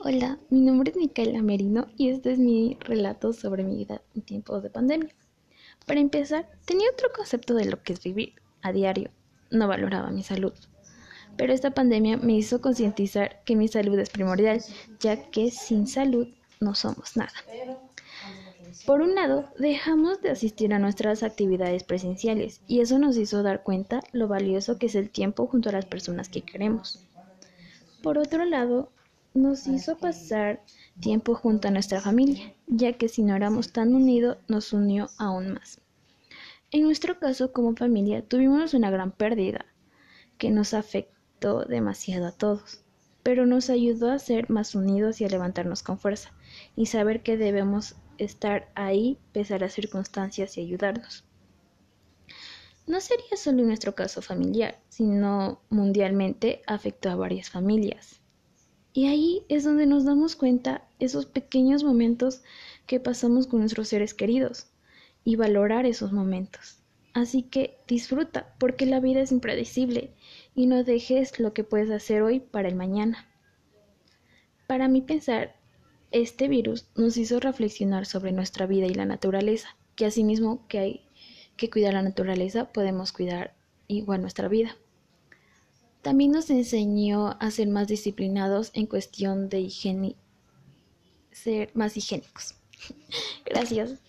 Hola, mi nombre es Micaela Merino y este es mi relato sobre mi vida en tiempos de pandemia. Para empezar, tenía otro concepto de lo que es vivir a diario. No valoraba mi salud. Pero esta pandemia me hizo concientizar que mi salud es primordial, ya que sin salud no somos nada. Por un lado, dejamos de asistir a nuestras actividades presenciales y eso nos hizo dar cuenta lo valioso que es el tiempo junto a las personas que queremos. Por otro lado, nos hizo pasar tiempo junto a nuestra familia, ya que si no éramos tan unidos, nos unió aún más. En nuestro caso, como familia, tuvimos una gran pérdida que nos afectó demasiado a todos, pero nos ayudó a ser más unidos y a levantarnos con fuerza y saber que debemos estar ahí pese a las circunstancias y ayudarnos. No sería solo en nuestro caso familiar, sino mundialmente afectó a varias familias. Y ahí es donde nos damos cuenta esos pequeños momentos que pasamos con nuestros seres queridos y valorar esos momentos. Así que disfruta porque la vida es impredecible y no dejes lo que puedes hacer hoy para el mañana. Para mí pensar, este virus nos hizo reflexionar sobre nuestra vida y la naturaleza, que asimismo que hay que cuidar la naturaleza, podemos cuidar igual nuestra vida. También nos enseñó a ser más disciplinados en cuestión de higiene, ser más higiénicos. Gracias.